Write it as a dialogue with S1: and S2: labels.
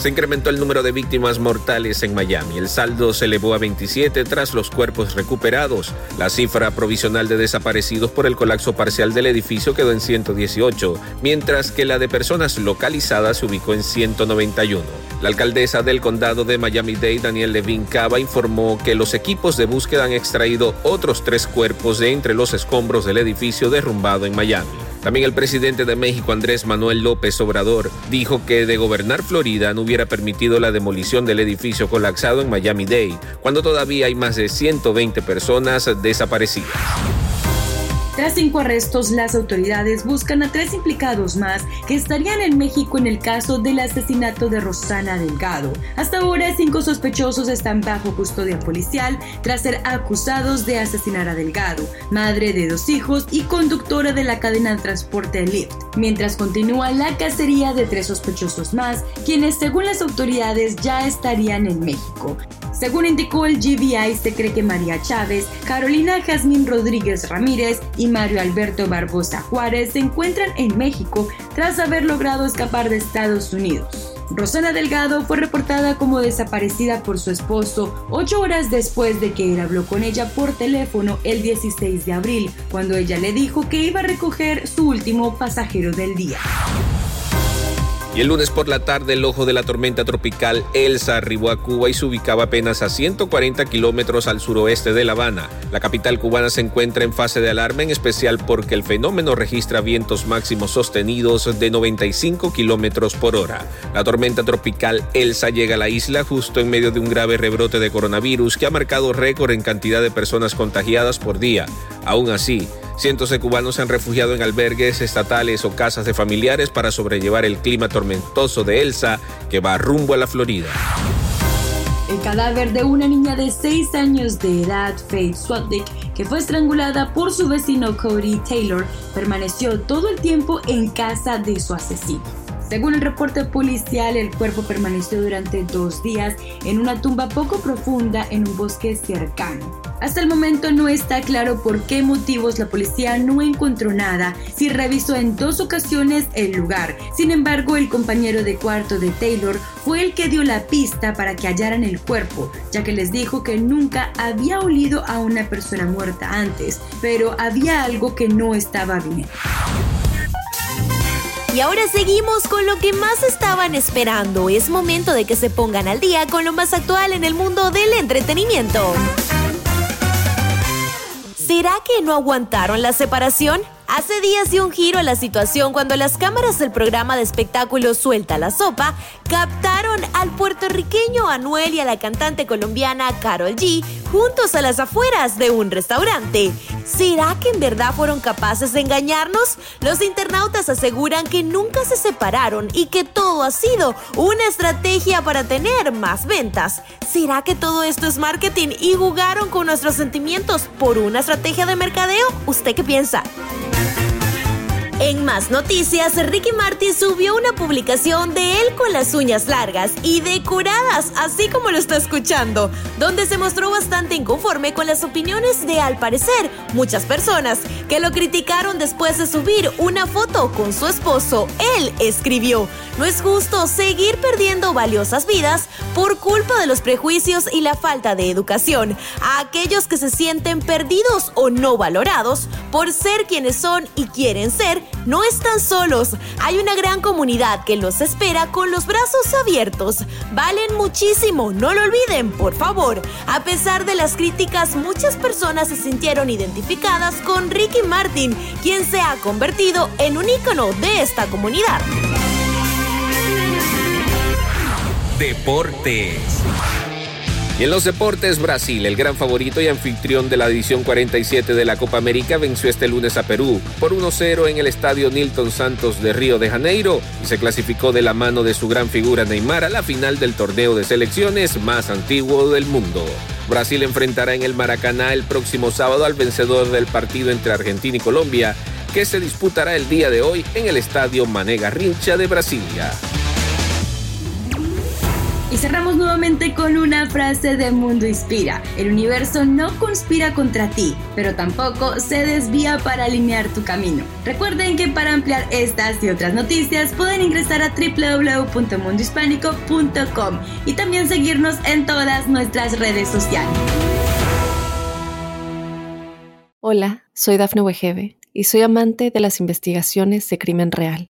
S1: Se incrementó el número de víctimas mortales en Miami. El saldo se elevó a 27 tras los cuerpos recuperados. La cifra provisional de desaparecidos por el colapso parcial del edificio quedó en 118, mientras que la de personas localizadas se ubicó en 191. La alcaldesa del condado de Miami-Dade, Daniel Levin Cava, informó que los equipos de búsqueda han extraído otros tres cuerpos de entre los escombros del edificio derrumbado en Miami. También el presidente de México, Andrés Manuel López Obrador, dijo que de gobernar Florida no hubiera permitido la demolición del edificio colapsado en Miami-Dade, cuando todavía hay más de 120 personas desaparecidas.
S2: Tras cinco arrestos, las autoridades buscan a tres implicados más que estarían en México en el caso del asesinato de Rosana Delgado. Hasta ahora, cinco sospechosos están bajo custodia policial tras ser acusados de asesinar a Delgado, madre de dos hijos y conductora de la cadena de transporte Lyft, mientras continúa la cacería de tres sospechosos más, quienes según las autoridades ya estarían en México. Según indicó el GBI, se cree que María Chávez, Carolina Jazmín Rodríguez Ramírez y Mario Alberto Barbosa Juárez se encuentran en México tras haber logrado escapar de Estados Unidos. Rosana Delgado fue reportada como desaparecida por su esposo ocho horas después de que él habló con ella por teléfono el 16 de abril, cuando ella le dijo que iba a recoger su último pasajero del día.
S1: Y el lunes por la tarde el ojo de la tormenta tropical Elsa arribó a Cuba y se ubicaba apenas a 140 kilómetros al suroeste de La Habana. La capital cubana se encuentra en fase de alarma, en especial porque el fenómeno registra vientos máximos sostenidos de 95 kilómetros por hora. La tormenta tropical Elsa llega a la isla justo en medio de un grave rebrote de coronavirus que ha marcado récord en cantidad de personas contagiadas por día. Aún así, Cientos de cubanos se han refugiado en albergues estatales o casas de familiares para sobrellevar el clima tormentoso de Elsa que va rumbo a la Florida.
S2: El cadáver de una niña de 6 años de edad, Faith Swatnick, que fue estrangulada por su vecino Cody Taylor, permaneció todo el tiempo en casa de su asesino. Según el reporte policial, el cuerpo permaneció durante dos días en una tumba poco profunda en un bosque cercano. Hasta el momento no está claro por qué motivos la policía no encontró nada si revisó en dos ocasiones el lugar. Sin embargo, el compañero de cuarto de Taylor fue el que dio la pista para que hallaran el cuerpo, ya que les dijo que nunca había olido a una persona muerta antes, pero había algo que no estaba bien.
S3: Y ahora seguimos con lo que más estaban esperando. Es momento de que se pongan al día con lo más actual en el mundo del entretenimiento. ¿Será que no aguantaron la separación? Hace días dio un giro a la situación cuando las cámaras del programa de espectáculos Suelta la Sopa captaron al puertorriqueño Anuel y a la cantante colombiana Carol G juntos a las afueras de un restaurante. ¿Será que en verdad fueron capaces de engañarnos? Los internautas aseguran que nunca se separaron y que todo ha sido una estrategia para tener más ventas. ¿Será que todo esto es marketing y jugaron con nuestros sentimientos por una estrategia de mercadeo? ¿Usted qué piensa? En más noticias, Ricky Martin subió una publicación de él con las uñas largas y decoradas, así como lo está escuchando, donde se mostró bastante inconforme con las opiniones de, al parecer, muchas personas que lo criticaron después de subir una foto con su esposo. Él escribió, no es justo seguir perdiendo valiosas vidas por culpa de los prejuicios y la falta de educación. A aquellos que se sienten perdidos o no valorados por ser quienes son y quieren ser, no están solos. Hay una gran comunidad que los espera con los brazos abiertos. Valen muchísimo, no lo olviden, por favor. A pesar de las críticas, muchas personas se sintieron identificadas con Ricky Martin, quien se ha convertido en un ícono de esta comunidad.
S1: Deportes. Y en los deportes, Brasil, el gran favorito y anfitrión de la edición 47 de la Copa América, venció este lunes a Perú por 1-0 en el estadio Nilton Santos de Río de Janeiro y se clasificó de la mano de su gran figura Neymar a la final del torneo de selecciones más antiguo del mundo. Brasil enfrentará en el Maracaná el próximo sábado al vencedor del partido entre Argentina y Colombia, que se disputará el día de hoy en el estadio Mané Garrincha de Brasilia.
S2: Y cerramos nuevamente con una frase de Mundo Inspira. El universo no conspira contra ti, pero tampoco se desvía para alinear tu camino. Recuerden que para ampliar estas y otras noticias pueden ingresar a www.mundohispánico.com y también seguirnos en todas nuestras redes sociales.
S4: Hola, soy Dafne Wegebe y soy amante de las investigaciones de crimen real.